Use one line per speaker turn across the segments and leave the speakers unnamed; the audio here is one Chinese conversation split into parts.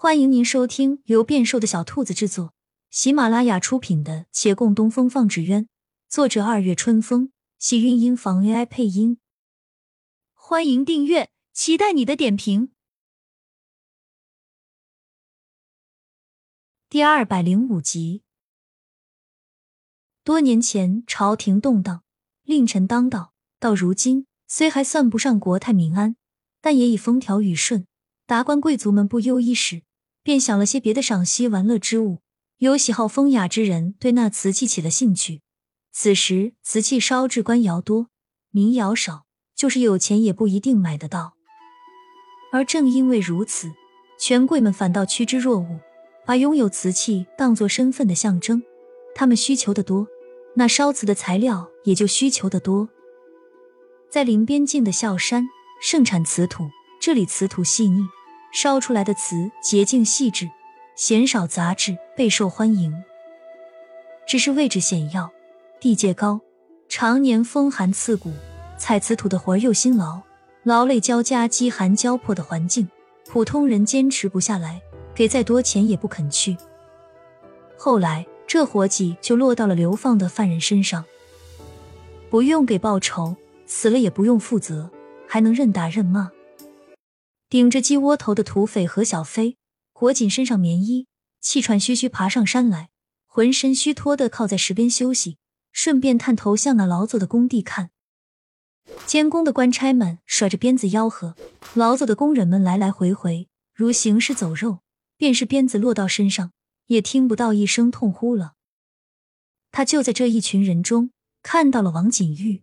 欢迎您收听由变瘦的小兔子制作、喜马拉雅出品的《且共东风放纸鸢》，作者二月春风，喜韵音房 AI 配音。欢迎订阅，期待你的点评。第二百零五集。多年前，朝廷动荡，令臣当道，到如今，虽还算不上国泰民安，但也已风调雨顺，达官贵族们不忧衣食。便想了些别的赏析玩乐之物，有喜好风雅之人对那瓷器起了兴趣。此时瓷器烧制官窑多，民窑少，就是有钱也不一定买得到。而正因为如此，权贵们反倒趋之若鹜，把拥有瓷器当作身份的象征。他们需求的多，那烧瓷的材料也就需求的多。在临边境的孝山，盛产瓷土，这里瓷土细腻。烧出来的瓷洁净细致，鲜少杂质，备受欢迎。只是位置险要，地界高，常年风寒刺骨，采瓷土的活又辛劳，劳累交加，饥寒交迫的环境，普通人坚持不下来，给再多钱也不肯去。后来这活计就落到了流放的犯人身上，不用给报酬，死了也不用负责，还能任打任骂。顶着鸡窝头的土匪何小飞，裹紧身上棉衣，气喘吁吁爬上山来，浑身虚脱的靠在石边休息，顺便探头向那劳作的工地看。监工的官差们甩着鞭子吆喝，劳作的工人们来来回回如行尸走肉，便是鞭子落到身上，也听不到一声痛呼了。他就在这一群人中看到了王锦玉。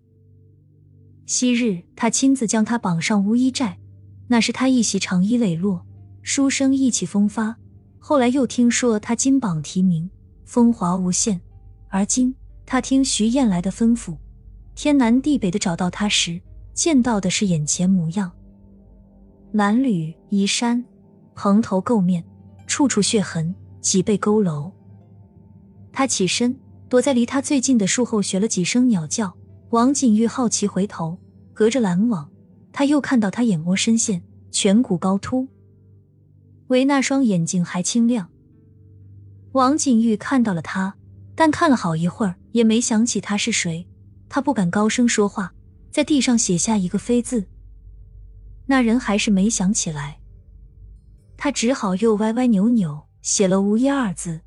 昔日他亲自将他绑上乌衣寨。那是他一袭长衣磊落，书生意气风发。后来又听说他金榜题名，风华无限。而今他听徐燕来的吩咐，天南地北的找到他时，见到的是眼前模样：褴褛衣衫，蓬头垢面，处处血痕，脊背佝偻。他起身，躲在离他最近的树后，学了几声鸟叫。王景玉好奇回头，隔着拦网。他又看到他眼窝深陷，颧骨高凸，唯那双眼睛还清亮。王景玉看到了他，但看了好一会儿也没想起他是谁。他不敢高声说话，在地上写下一个“飞”字。那人还是没想起来，他只好又歪歪扭扭写了“无一”二字。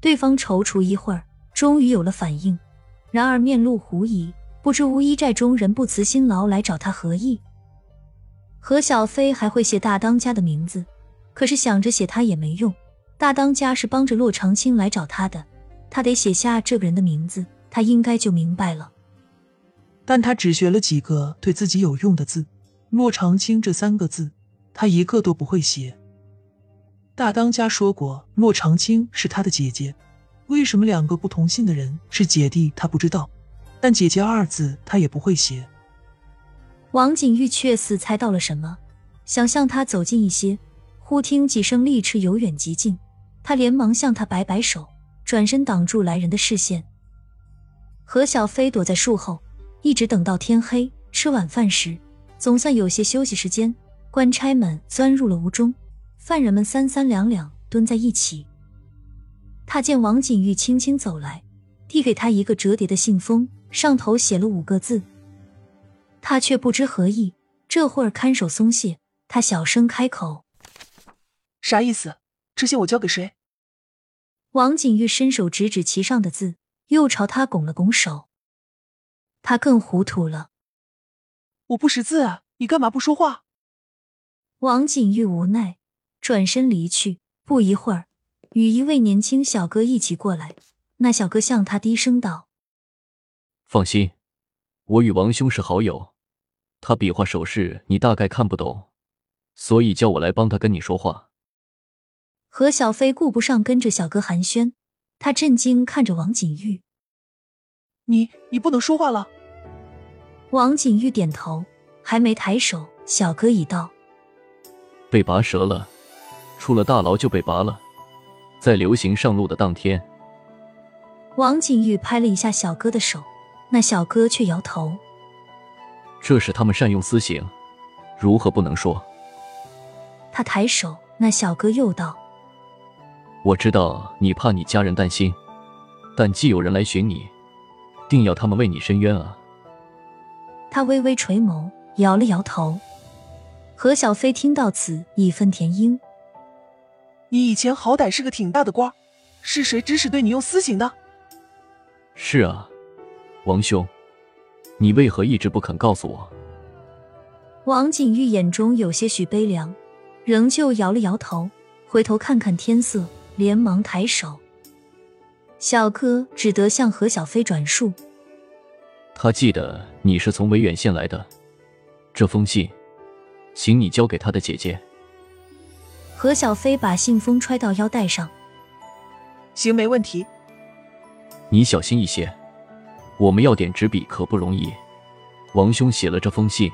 对方踌躇一会儿，终于有了反应，然而面露狐疑。不知乌衣寨中人不辞辛劳来找他何意？何小飞还会写大当家的名字，可是想着写他也没用。大当家是帮着骆长青来找他的，他得写下这个人的名字，他应该就明白了。
但他只学了几个对自己有用的字，骆长青这三个字，他一个都不会写。大当家说过，骆长青是他的姐姐，为什么两个不同姓的人是姐弟，他不知道。但“姐姐”二字他也不会写。
王景玉却似猜到了什么，想向他走近一些，忽听几声利翅由远及近，他连忙向他摆摆手，转身挡住来人的视线。何小飞躲在树后，一直等到天黑。吃晚饭时，总算有些休息时间，官差们钻入了屋中，犯人们三三两两蹲在一起。他见王景玉轻轻走来，递给他一个折叠的信封。上头写了五个字，他却不知何意。这会儿看守松懈，他小声开口：“
啥意思？这些我交给谁？”
王景玉伸手指指其上的字，又朝他拱了拱手。他更糊涂了：“
我不识字啊，你干嘛不说话？”
王景玉无奈，转身离去。不一会儿，与一位年轻小哥一起过来。那小哥向他低声道。
放心，我与王兄是好友，他比划手势你大概看不懂，所以叫我来帮他跟你说话。
何小飞顾不上跟着小哥寒暄，他震惊看着王景玉：“
你你不能说话了。”
王景玉点头，还没抬手，小哥已到：“
被拔舌了，出了大牢就被拔了，在流行上路的当天。”
王景玉拍了一下小哥的手。那小哥却摇头。
这是他们善用私刑，如何不能说？
他抬手，那那小哥又道：“
我知道你怕你家人担心，但既有人来寻你，定要他们为你伸冤啊。”
他微微垂眸，摇了摇头。何小飞听到此，义愤填膺：“
你以前好歹是个挺大的官，是谁指使对你用私刑的？”“
是啊，王兄，你为何一直不肯告诉我？”
王景玉眼中有些许悲凉，仍旧摇了摇头，回头看看天色，连忙抬手。小哥只得向何小飞转述。
他记得你是从维远县来的，这封信，请你交给他的姐姐。
何小飞把信封揣到腰带上。
行，没问题。
你小心一些，我们要点纸笔可不容易。王兄写了这封信，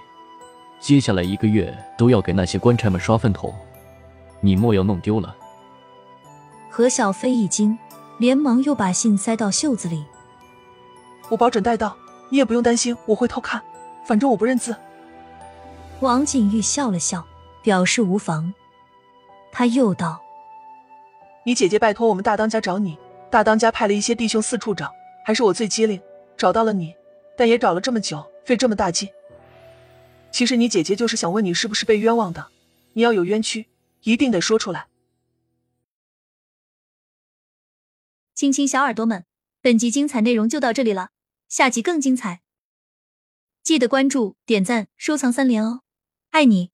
接下来一个月都要给那些官差们刷粪桶，你莫要弄丢了。
何小飞一惊，连忙又把信塞到袖子里。
我保准带到。你也不用担心，我会偷看，反正我不认字。
王景玉笑了笑，表示无妨。他又道：“
你姐姐拜托我们大当家找你，大当家派了一些弟兄四处找，还是我最机灵，找到了你，但也找了这么久，费这么大劲。其实你姐姐就是想问你是不是被冤枉的，你要有冤屈，一定得说出来。”
亲亲小耳朵们，本集精彩内容就到这里了。下集更精彩，记得关注、点赞、收藏三连哦，爱你！